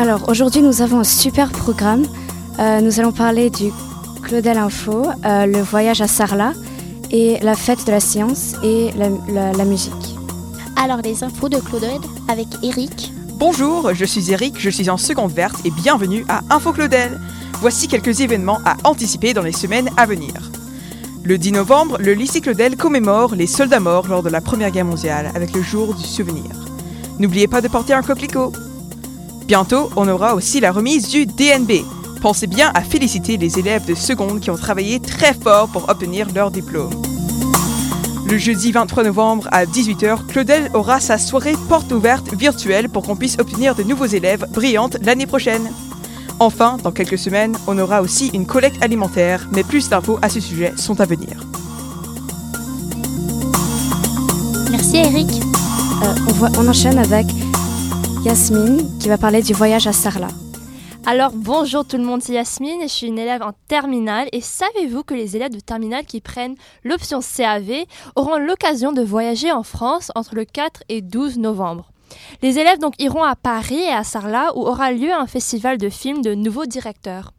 Alors aujourd'hui nous avons un super programme. Euh, nous allons parler du Claudel Info, euh, le voyage à Sarlat et la fête de la science et la, la- la musique. Alors les infos de Claudel avec Eric. Bonjour, je suis Eric, je suis en seconde verte et bienvenue à Info Claudel. Voici quelques événements à anticiper dans les semaines à venir. Le 10 novembre, le lycée Claudel commémore les soldats morts lors de la Première Guerre mondiale avec le jour du souvenir. N'oubliez pas de porter un coquelicot. Bientôt, on aura aussi la remise du DNB. Pensez bien à féliciter les élèves de seconde qui ont travaillé très fort pour obtenir leur diplôme. Le jeudi 23 novembre à 18h, Claudel aura sa soirée porte ouverte virtuelle pour qu'on puisse obtenir de nouveaux élèves brillantes l'année prochaine. Enfin, dans quelques semaines, on aura aussi une collecte alimentaire, mais plus d'infos à ce sujet sont à venir. Merci Eric. Euh, on, voit- on enchaîne avec Yasmine qui va parler du voyage à Sarlat. Alors bonjour tout le monde, c'est Yasmine, je suis une élève en terminale et savez-vous que les élèves de terminale qui prennent l'option CAV auront l'occasion de voyager en France entre le 4 et 12 novembre? Les élèves donc iront à Paris et à Sarlat où aura lieu un festival de films de nouveaux directeurs.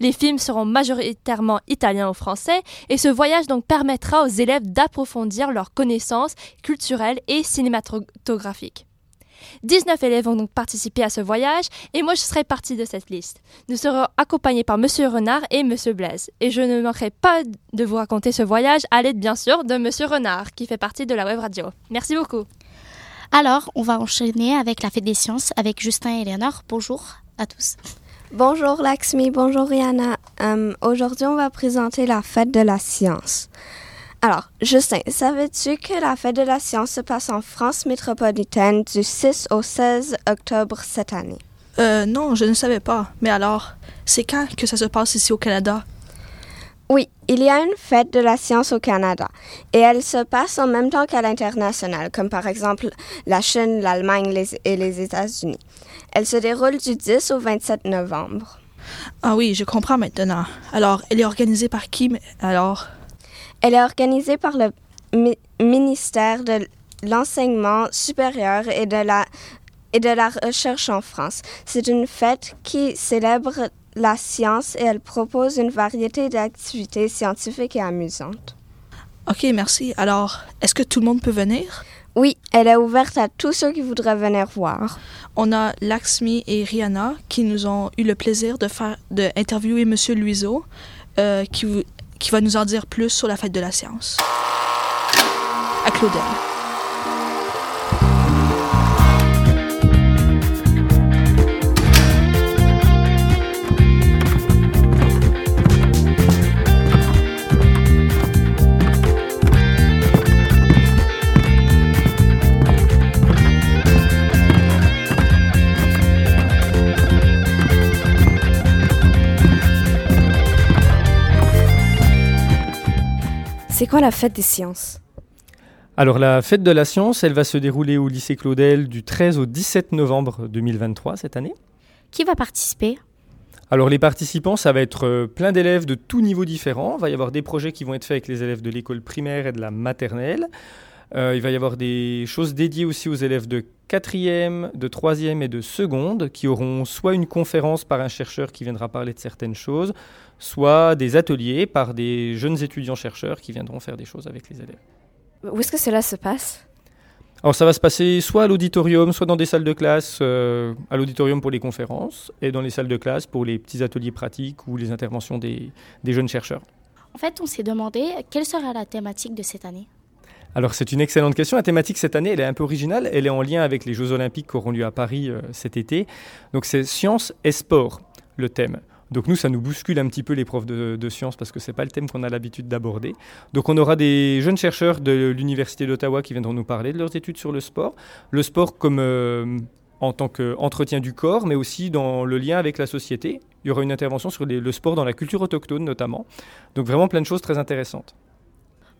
Les films seront majoritairement italiens ou français et ce voyage donc permettra aux élèves d'approfondir leurs connaissances culturelles et cinématographiques. 19 élèves vont donc participer à ce voyage et moi je serai partie de cette liste. Nous serons accompagnés par Monsieur Renard et Monsieur Blaise. Et je ne manquerai pas de vous raconter ce voyage à l'aide bien sûr de Monsieur Renard qui fait partie de la web radio. Merci beaucoup. Alors on va enchaîner avec la fête des sciences avec Justin et Léonore. Bonjour à tous. Bonjour Laxmi, bonjour Rihanna. Euh, Aujourd'hui, on va présenter la fête de la science. Alors, Justin, savais-tu que la fête de la science se passe en France métropolitaine du 6 au 16 octobre cette année? Euh, non, je ne savais pas. Mais alors, c'est quand que ça se passe ici au Canada? Oui, il y a une fête de la science au Canada et elle se passe en même temps qu'à l'international, comme par exemple la Chine, l'Allemagne et les États-Unis. Elle se déroule du 10 au 27 novembre. Ah oui, je comprends maintenant. Alors, elle est organisée par qui? mais- Alors, Elle est organisée par le mi- ministère de l'Enseignement supérieur et de la, et de la Recherche en France. C'est une fête qui célèbre la science et elle propose une variété d'activités scientifiques et amusantes. ok, merci. Alors, est-ce que tout le monde peut venir? Oui, elle est ouverte à tous ceux qui voudraient venir voir. On a Laxmi et Rihanna qui nous ont eu le plaisir de faire, de interviewer Monsieur Luiseau, euh, qui, qui va nous en dire plus sur la fête de la science. À Claudel. C'est quoi la fête des sciences? Alors la fête de la science, elle va se dérouler au lycée Claudel du 13 au 17 novembre 2023 cette année. Qui va participer? Alors les participants, ça va être euh, plein d'élèves de tous niveaux différents. Il va y avoir des projets qui vont être faits avec les élèves de l'école primaire et de la maternelle. Euh, il va y avoir des choses dédiées aussi aux élèves de quatrième, de troisième et de seconde qui auront soit une conférence par un chercheur qui viendra parler de certaines choses, soit des ateliers par des jeunes étudiants-chercheurs qui viendront faire des choses avec les élèves. Où est-ce que cela se passe? Alors ça va se passer soit à l'auditorium, soit dans des salles de classe, euh, à l'auditorium pour les conférences et dans les salles de classe pour les petits ateliers pratiques ou les interventions des, des jeunes chercheurs. En fait, on s'est demandé quelle sera la thématique de cette année. Alors c'est une excellente question. La thématique cette année, elle est un peu originale. Elle est en lien avec les Jeux olympiques qui auront lieu à Paris euh, cet été. Donc c'est science et sport, le thème. Donc nous, ça nous bouscule un petit peu les profs de, de sciences parce que c'est pas le thème qu'on a l'habitude d'aborder. Donc on aura des jeunes chercheurs de l'Université d'Ottawa qui viendront nous parler de leurs études sur le sport. Le sport comme euh, en tant qu'entretien du corps, mais aussi dans le lien avec la société. Il y aura une intervention sur le sport dans la culture autochtone notamment. Donc vraiment plein de choses très intéressantes.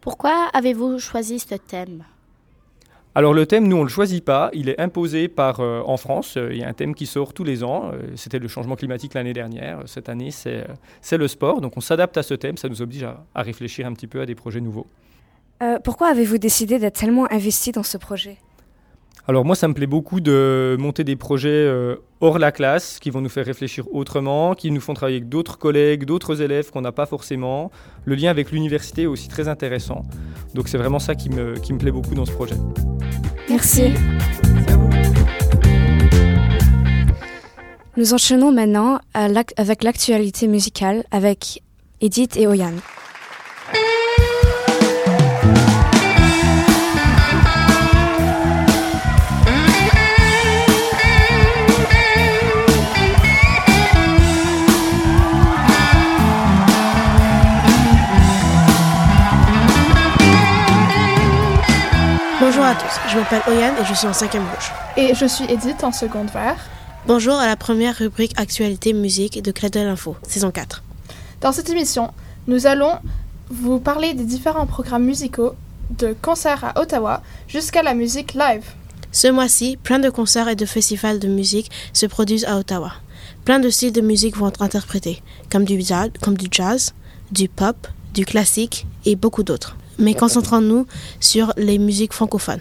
Pourquoi avez-vous choisi ce thème? Alors le thème, nous on ne le choisit pas, il est imposé par euh, en France. Euh, Il y a un thème qui sort tous les ans. Euh, C'était le changement climatique l'année dernière. Cette année, c'est euh, c'est le sport. Donc on s'adapte à ce thème. Ça nous oblige à, à réfléchir un petit peu à des projets nouveaux. Euh, pourquoi avez-vous décidé d'être tellement investi dans ce projet? Alors moi, ça me plaît beaucoup de monter des projets euh, hors la classe, qui vont nous faire réfléchir autrement, qui nous font travailler avec d'autres collègues, d'autres élèves qu'on n'a pas forcément. Le lien avec l'université est aussi très intéressant. Donc c'est vraiment ça qui me, qui me plaît beaucoup dans ce projet. Merci. Nous enchaînons maintenant avec l'actualité musicale avec Edith et Oyan. À tous, je m'appelle Oyan et je suis en 5 rouge. Et je suis Edith en seconde vert. Bonjour à la première rubrique Actualité musique de Crédit Info, saison 4. Dans cette émission, nous allons vous parler des différents programmes musicaux de concerts à Ottawa jusqu'à la musique live. Ce mois-ci, plein de concerts et de festivals de musique se produisent à Ottawa. Plein de styles de musique vont être interprétés, comme du jazz, comme du, jazz, du pop, du classique et beaucoup d'autres. Mais concentrons-nous sur les musiques francophones.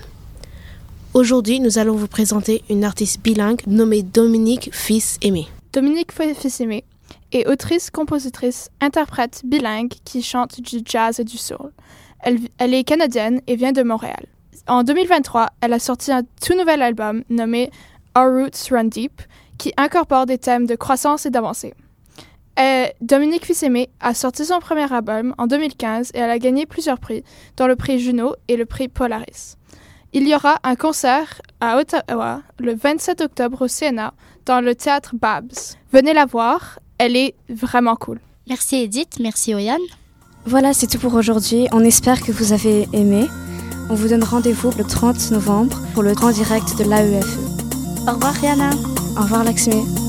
Aujourd'hui, nous allons vous présenter une artiste bilingue nommée Dominique Fils-Aimé. Dominique Fils-Aimé est autrice, compositrice, interprète bilingue qui chante du jazz et du soul. Elle, est canadienne et vient de Montréal. En 2023, elle a sorti un tout nouvel album nommé Our Roots Run Deep qui incorpore des thèmes de croissance et d'avancée. Dominique Fils-Aimé a sorti son premier album en 2015 et elle a gagné plusieurs prix, dont le prix Juno et le prix Polaris. Il y aura un concert à Ottawa le 27 octobre au Sénat dans le théâtre Babs. Venez la voir, elle est vraiment cool. Merci Edith, merci Oyan. Voilà, c'est tout pour aujourd'hui. On espère que vous avez aimé. On vous donne rendez-vous le 30 novembre pour le grand direct de l'AEFE. Au revoir Rihanna. Au revoir Laxmi.